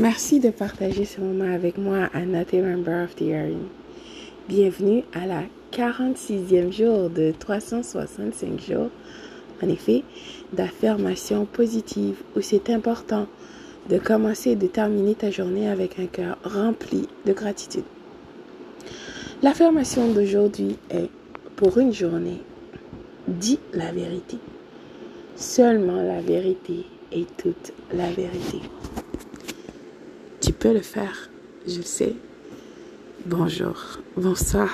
Merci de partager ce moment avec moi, Anna, member of the hearing. Bienvenue à la 46e jour de 365 jours, en effet, d'affirmation positive où c'est important de commencer et de terminer ta journée avec un cœur rempli de gratitude. L'affirmation d'aujourd'hui est pour une journée, dis la vérité. Seulement la vérité et toute la vérité. Tu peux le faire, je le sais. Bonjour, bonsoir.